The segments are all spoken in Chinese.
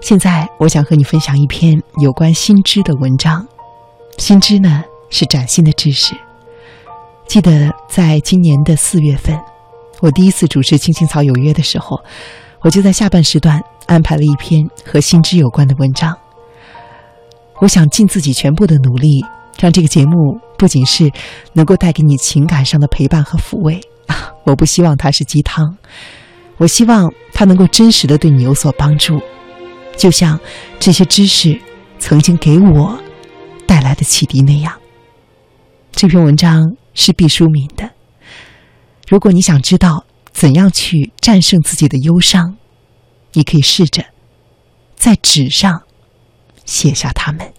现在，我想和你分享一篇有关新知的文章。新知呢，是崭新的知识。记得在今年的四月份，我第一次主持《青青草有约》的时候，我就在下半时段安排了一篇和新知有关的文章。我想尽自己全部的努力，让这个节目不仅是能够带给你情感上的陪伴和抚慰，我不希望它是鸡汤，我希望它能够真实的对你有所帮助。就像这些知识曾经给我带来的启迪那样，这篇文章是毕淑敏的。如果你想知道怎样去战胜自己的忧伤，你可以试着在纸上写下它们。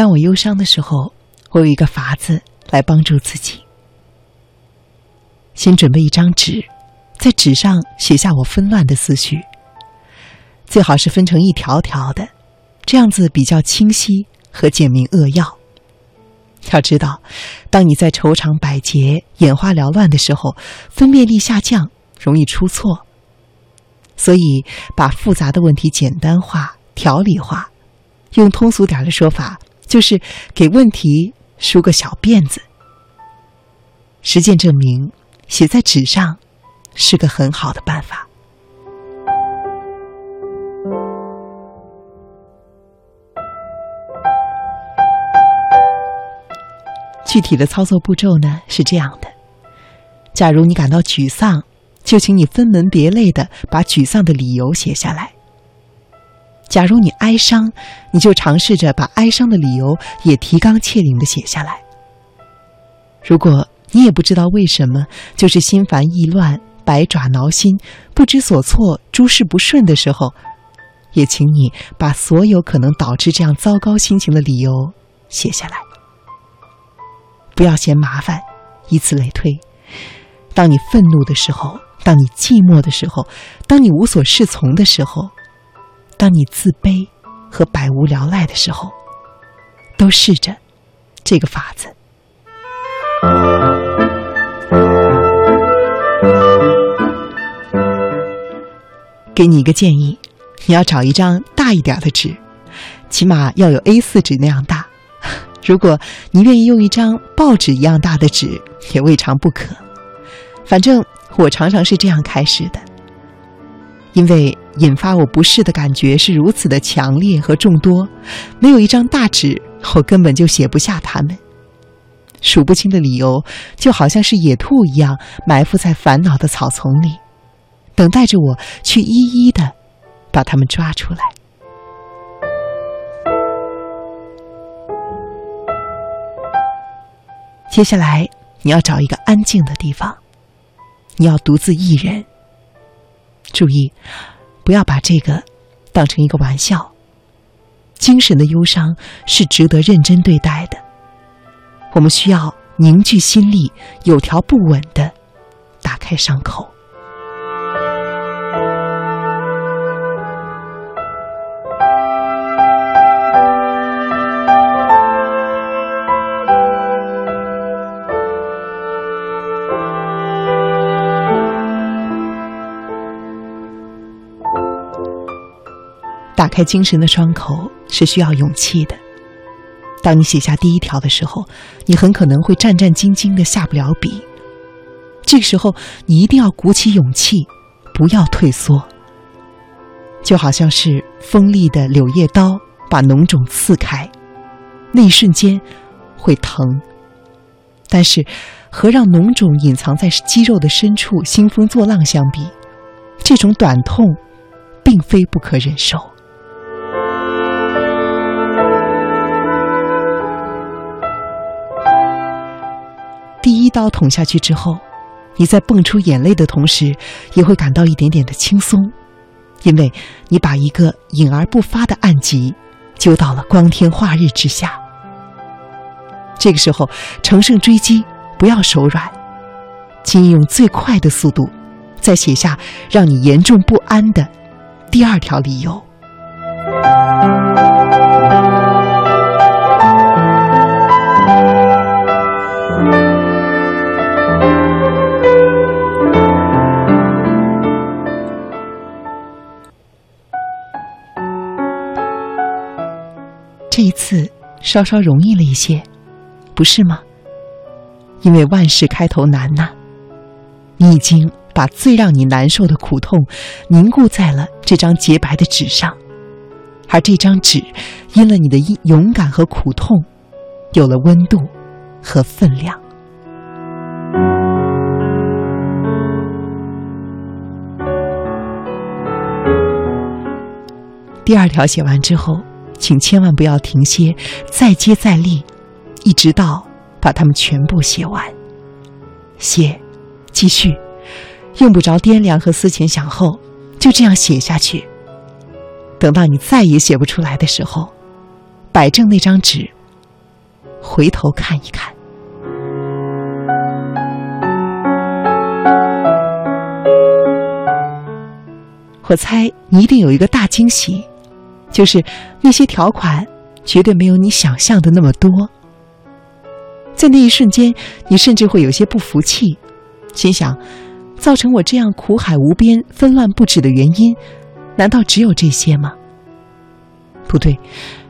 当我忧伤的时候，我有一个法子来帮助自己。先准备一张纸，在纸上写下我纷乱的思绪，最好是分成一条条的，这样子比较清晰和简明扼要。要知道，当你在愁肠百结、眼花缭乱的时候，分辨力下降，容易出错。所以，把复杂的问题简单化、条理化，用通俗点的说法。就是给问题梳个小辫子。实践证明，写在纸上是个很好的办法。具体的操作步骤呢是这样的：假如你感到沮丧，就请你分门别类的把沮丧的理由写下来。假如你哀伤，你就尝试着把哀伤的理由也提纲挈领的写下来。如果你也不知道为什么，就是心烦意乱、百爪挠心、不知所措、诸事不顺的时候，也请你把所有可能导致这样糟糕心情的理由写下来。不要嫌麻烦，以此类推。当你愤怒的时候，当你寂寞的时候，当你无所适从的时候。当你自卑和百无聊赖的时候，都试着这个法子。给你一个建议，你要找一张大一点的纸，起码要有 A 四纸那样大。如果你愿意用一张报纸一样大的纸，也未尝不可。反正我常常是这样开始的。因为引发我不适的感觉是如此的强烈和众多，没有一张大纸，我根本就写不下它们。数不清的理由，就好像是野兔一样埋伏在烦恼的草丛里，等待着我去一一的把它们抓出来。接下来，你要找一个安静的地方，你要独自一人。注意，不要把这个当成一个玩笑。精神的忧伤是值得认真对待的。我们需要凝聚心力，有条不紊的打开伤口。打开精神的窗口是需要勇气的。当你写下第一条的时候，你很可能会战战兢兢的下不了笔。这个时候，你一定要鼓起勇气，不要退缩。就好像是锋利的柳叶刀把脓肿刺开，那一瞬间会疼。但是，和让脓肿隐藏在肌肉的深处兴风作浪相比，这种短痛并非不可忍受。第一刀捅下去之后，你在蹦出眼泪的同时，也会感到一点点的轻松，因为你把一个隐而不发的暗疾揪到了光天化日之下。这个时候，乘胜追击，不要手软，请用最快的速度，再写下让你严重不安的第二条理由。稍稍容易了一些，不是吗？因为万事开头难呐，你已经把最让你难受的苦痛凝固在了这张洁白的纸上，而这张纸因了你的勇敢和苦痛，有了温度和分量。第二条写完之后。请千万不要停歇，再接再厉，一直到把它们全部写完。写，继续，用不着掂量和思前想后，就这样写下去。等到你再也写不出来的时候，摆正那张纸，回头看一看。我猜你一定有一个大惊喜。就是那些条款，绝对没有你想象的那么多。在那一瞬间，你甚至会有些不服气，心想：造成我这样苦海无边、纷乱不止的原因，难道只有这些吗？不对，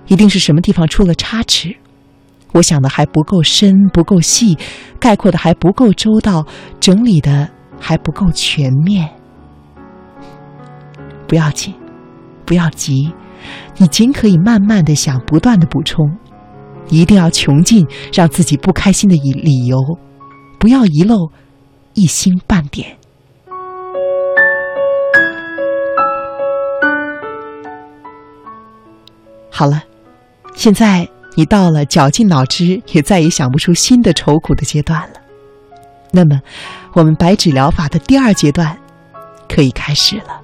一定是什么地方出了差池。我想的还不够深、不够细，概括的还不够周到，整理的还不够全面。不要紧，不要急。你尽可以慢慢的想，不断的补充，一定要穷尽让自己不开心的理理由，不要遗漏一星半点。好了，现在你到了绞尽脑汁也再也想不出新的愁苦的阶段了，那么，我们白纸疗法的第二阶段可以开始了。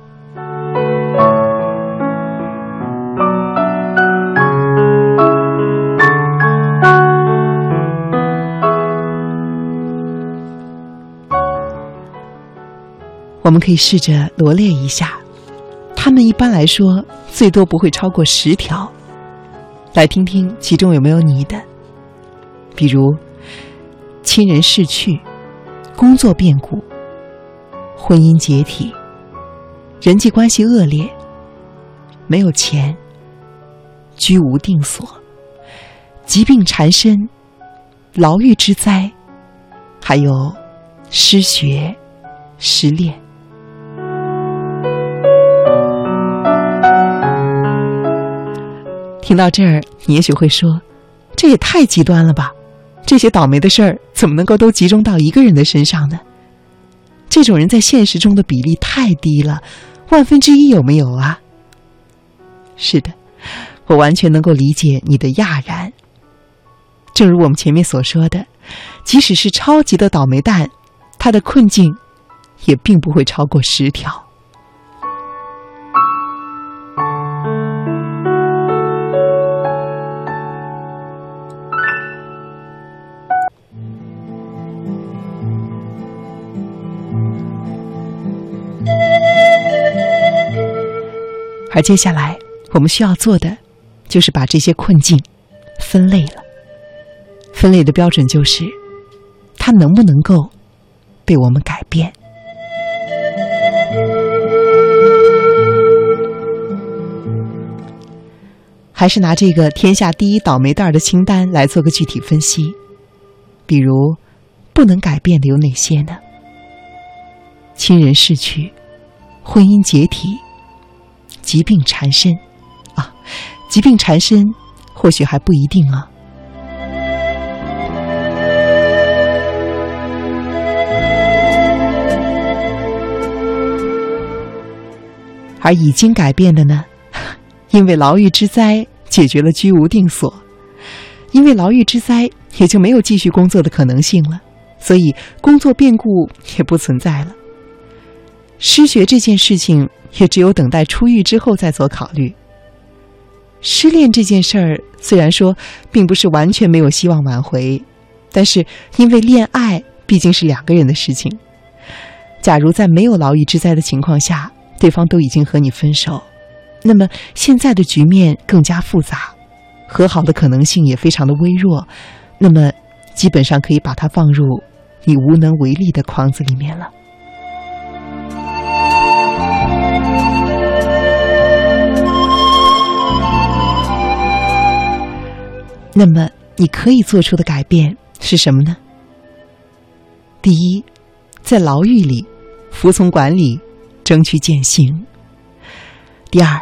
我们可以试着罗列一下，他们一般来说最多不会超过十条，来听听其中有没有你的。比如，亲人逝去、工作变故、婚姻解体、人际关系恶劣、没有钱、居无定所、疾病缠身、牢狱之灾，还有失学、失恋。听到这儿，你也许会说：“这也太极端了吧？这些倒霉的事儿怎么能够都集中到一个人的身上呢？这种人在现实中的比例太低了，万分之一有没有啊？”是的，我完全能够理解你的讶然。正如我们前面所说的，即使是超级的倒霉蛋，他的困境也并不会超过十条。而接下来我们需要做的，就是把这些困境分类了。分类的标准就是，它能不能够被我们改变？还是拿这个天下第一倒霉蛋的清单来做个具体分析？比如，不能改变的有哪些呢？亲人逝去，婚姻解体。疾病缠身，啊，疾病缠身，或许还不一定啊。而已经改变的呢？因为牢狱之灾解决了居无定所，因为牢狱之灾也就没有继续工作的可能性了，所以工作变故也不存在了。失学这件事情也只有等待出狱之后再做考虑。失恋这件事儿，虽然说并不是完全没有希望挽回，但是因为恋爱毕竟是两个人的事情。假如在没有牢狱之灾的情况下，对方都已经和你分手，那么现在的局面更加复杂，和好的可能性也非常的微弱，那么基本上可以把它放入你无能为力的框子里面了。那么你可以做出的改变是什么呢？第一，在牢狱里服从管理，争取减刑；第二，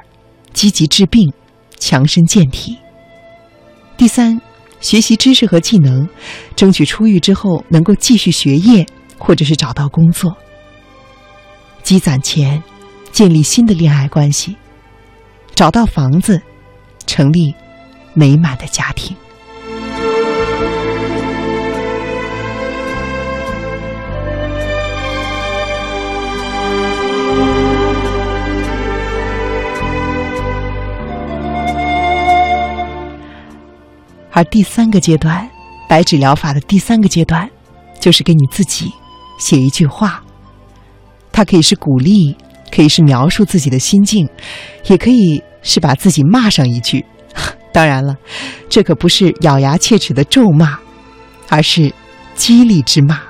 积极治病，强身健体；第三，学习知识和技能，争取出狱之后能够继续学业或者是找到工作；积攒钱，建立新的恋爱关系；找到房子，成立美满的家庭。而第三个阶段，白纸疗法的第三个阶段，就是给你自己写一句话。它可以是鼓励，可以是描述自己的心境，也可以是把自己骂上一句。当然了，这可不是咬牙切齿的咒骂，而是激励之骂。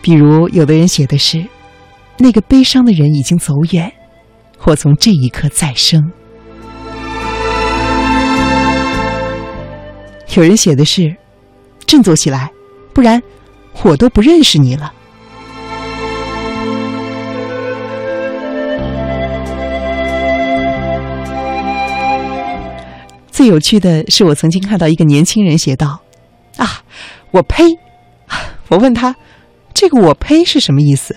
比如，有的人写的是：“那个悲伤的人已经走远，或从这一刻再生。”有人写的是：“振作起来，不然我都不认识你了。”最有趣的是，我曾经看到一个年轻人写道：“啊，我呸！”我问他：“这个‘我呸’是什么意思？”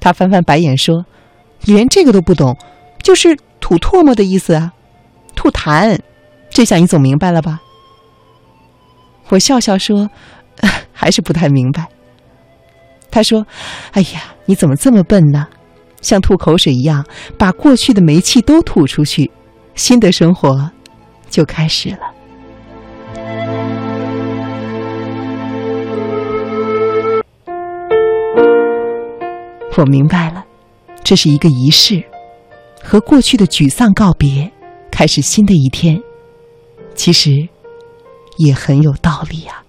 他翻翻白眼说：“连这个都不懂，就是吐唾沫的意思啊，吐痰。这下你总明白了吧？”我笑笑说：“ 还是不太明白。”他说：“哎呀，你怎么这么笨呢？像吐口水一样，把过去的煤气都吐出去，新的生活就开始了。”我明白了，这是一个仪式，和过去的沮丧告别，开始新的一天。其实。也很有道理呀。